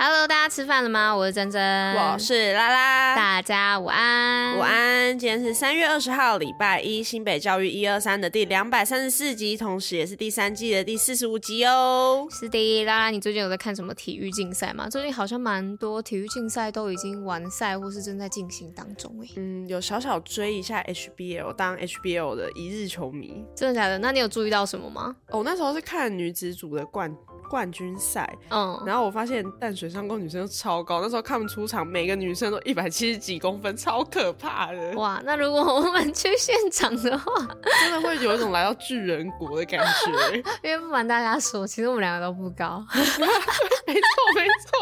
Hello，大家吃饭了吗？我是珍珍，我是拉拉，大家午安，午安。今天是三月二十号，礼拜一，新北教育一二三的第两百三十四集，同时也是第三季的第四十五集哦。是的，拉拉，你最近有在看什么体育竞赛吗？最近好像蛮多体育竞赛都已经完赛或是正在进行当中诶。嗯，有小小追一下 HBL，当 HBL 的一日球迷。真的假的？那你有注意到什么吗？哦，那时候是看女子组的冠。冠军赛，嗯，然后我发现淡水上宫女生都超高，那时候看不出场，每个女生都一百七十几公分，超可怕的。哇，那如果我们去现场的话，真的会有一种来到巨人国的感觉。因为不瞒大家说，其实我们两个都不高。没 错没错，所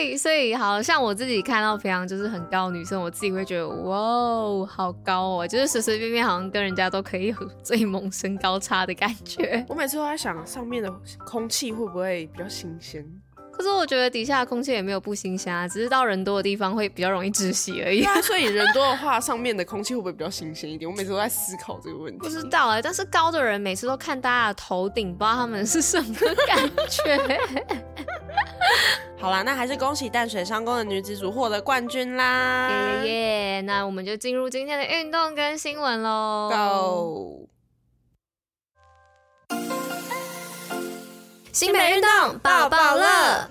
以所以好像我自己看到平常就是很高的女生，我自己会觉得哇哦，好高哦，就是随随便便好像跟人家都可以有最萌身高差的感觉。我每次都在想，上面的空气会不会比较新鲜？可是我觉得底下的空气也没有不新鲜啊，只是到人多的地方会比较容易窒息而已。对啊，所以人多的话，上面的空气会不会比较新鲜一点？我每次都在思考这个问题。不知道哎、欸，但是高的人每次都看大家的头顶，不知道他们是什么感觉。好啦，那还是恭喜淡水商工的女子组获得冠军啦！耶耶耶！那我们就进入今天的运动跟新闻喽。Go！新北运动爆爆乐。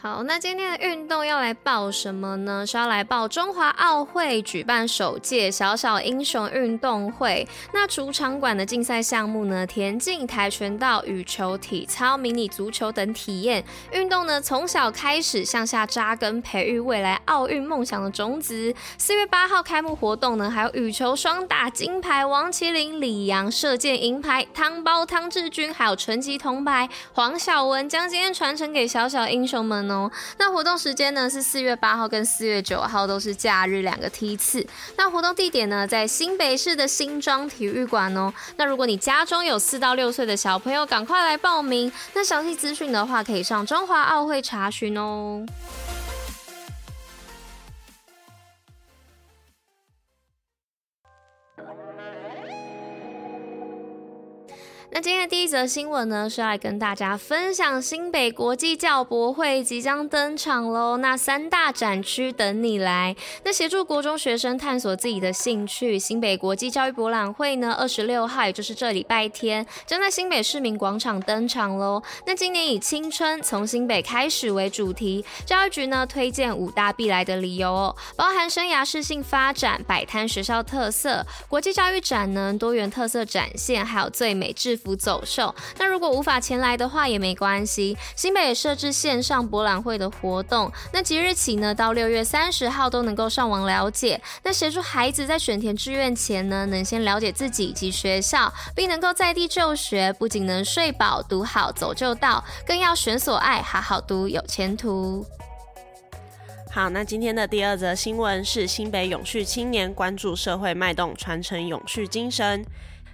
好，那今天的运动要来报什么呢？是要来报中华奥会举办首届小小英雄运动会。那主场馆的竞赛项目呢，田径、跆拳道、羽球、体操、迷你足球等体验运动呢，从小开始向下扎根，培育未来奥运梦想的种子。四月八号开幕活动呢，还有羽球双打金牌王麒麟、李阳，射箭银牌汤包汤志军，还有拳击铜牌黄晓雯，将经验传承给小小英雄们。哦，那活动时间呢是四月八号跟四月九号都是假日两个梯次。那活动地点呢在新北市的新庄体育馆哦。那如果你家中有四到六岁的小朋友，赶快来报名。那详细资讯的话，可以上中华奥会查询哦。那今天的第一则新闻呢，是要来跟大家分享新北国际教博会即将登场喽。那三大展区等你来。那协助国中学生探索自己的兴趣，新北国际教育博览会呢，二十六号也就是这礼拜天，将在新北市民广场登场喽。那今年以青春从新北开始为主题，教育局呢推荐五大必来的理由哦，包含生涯适性发展、摆摊学校特色、国际教育展呢多元特色展现，还有最美制服走秀，那如果无法前来的话也没关系，新北也设置线上博览会的活动，那即日起呢到六月三十号都能够上网了解，那协助孩子在选填志愿前呢，能先了解自己及学校，并能够在地就学，不仅能睡饱读好走就到，更要选所爱，好好读有前途。好，那今天的第二则新闻是新北永续青年关注社会脉动，传承永续精神。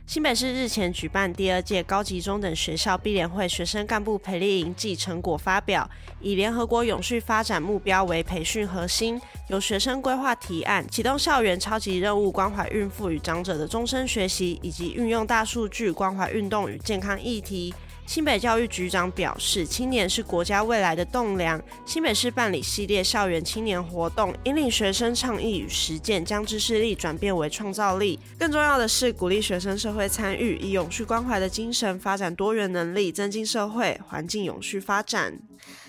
新北市日前举办第二届高级中等学校毕联会学生干部培力营暨成果发表，以联合国永续发展目标为培训核心，由学生规划提案，启动校园超级任务，关怀孕妇与长者的终身学习，以及运用大数据关怀运动与健康议题。新北教育局长表示，青年是国家未来的栋梁。新北市办理系列校园青年活动，引领学生倡议与实践，将知识力转变为创造力。更重要的是，鼓励学生社会参与，以永续关怀的精神发展多元能力，增进社会环境永续发展。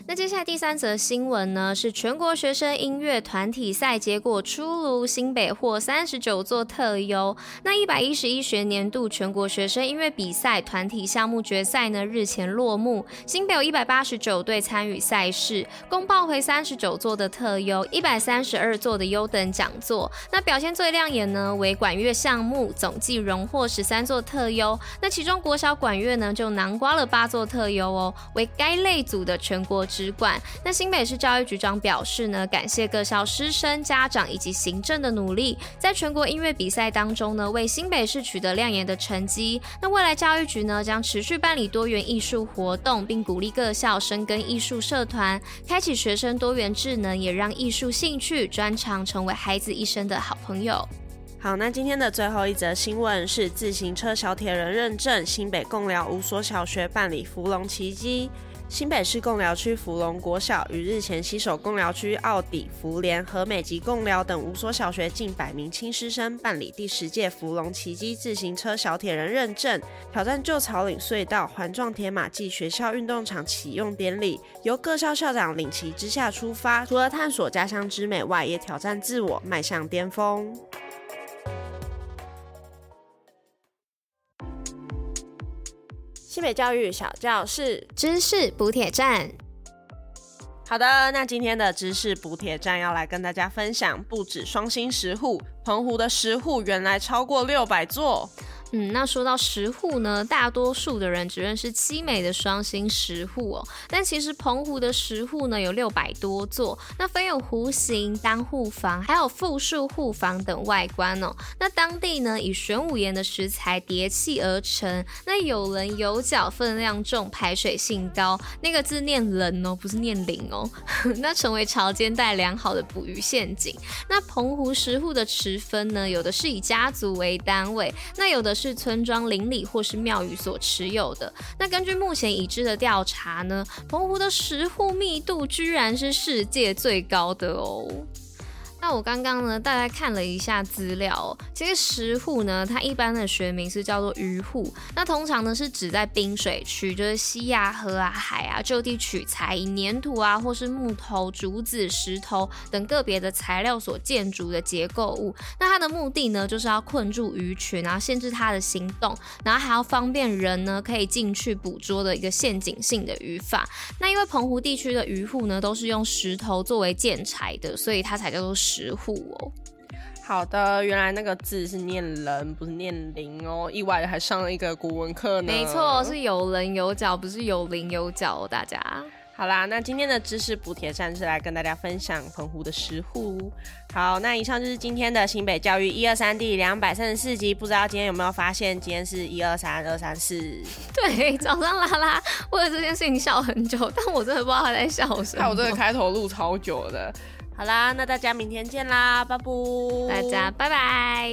那接下来第三则新闻呢，是全国学生音乐团体赛结果出炉，新北获三十九座特优。那一百一十一学年度全国学生音乐比赛团体项目决赛呢，日前落幕，新北有一百八十九队参与赛事，共报回三十九座的特优，一百三十二座的优等奖座。那表现最亮眼呢，为管乐项目，总计荣获十三座特优。那其中国小管乐呢，就囊括了八座特优哦，为该类组的全。国之冠。那新北市教育局长表示呢，感谢各校师生、家长以及行政的努力，在全国音乐比赛当中呢，为新北市取得亮眼的成绩。那未来教育局呢，将持续办理多元艺术活动，并鼓励各校深耕艺术社团，开启学生多元智能，也让艺术兴趣专长成为孩子一生的好朋友。好，那今天的最后一则新闻是自行车小铁人认证，新北共寮五所小学办理福隆奇迹。新北市贡寮区福隆国小于日前携手贡寮区奥底、福联、和美及贡寮等五所小学近百名亲师生办理第十届福隆骑机自行车小铁人认证，挑战旧草岭隧道环状铁马暨学校运动场启用典礼，由各校校长领旗之下出发，除了探索家乡之美外，也挑战自我，迈向巅峰。新北教育小教室知识补铁站。好的，那今天的知识补铁站要来跟大家分享，不止双星十户，澎湖的十户原来超过六百座。嗯，那说到石沪呢，大多数的人只认识七美的双星石沪哦，但其实澎湖的石沪呢有六百多座，那分有弧形、单户房，还有复数户房等外观哦。那当地呢以玄武岩的石材叠砌而成，那有棱有角，分量重，排水性高。那个字念棱哦，不是念零哦。那成为潮间带良好的捕鱼陷阱。那澎湖石沪的持分呢，有的是以家族为单位，那有的是。是村庄邻里或是庙宇所持有的。那根据目前已知的调查呢，澎湖的石户密度居然是世界最高的哦。那我刚刚呢，大概看了一下资料哦，其实石沪呢，它一般的学名是叫做鱼沪，那通常呢是指在滨水区，就是溪啊、河啊、海啊，就地取材，以粘土啊或是木头、竹子、石头等个别的材料所建筑的结构物。那它的目的呢，就是要困住鱼群，然后限制它的行动，然后还要方便人呢可以进去捕捉的一个陷阱性的渔法。那因为澎湖地区的渔沪呢，都是用石头作为建材的，所以它才叫做石。石沪哦，好的，原来那个字是念人，不是念灵哦，意外的还上了一个古文课呢。没错，是有棱有角，不是有棱有角哦，大家。好啦，那今天的知识补贴站是来跟大家分享澎湖的石户。好，那以上就是今天的新北教育一二三第两百三十四集。不知道今天有没有发现，今天是一二三二三四。对，早上拉拉为了这件事情笑很久，但我真的不知道他在笑什么。看我这个开头录超久的。好啦，那大家明天见啦，拜拜！大家拜拜！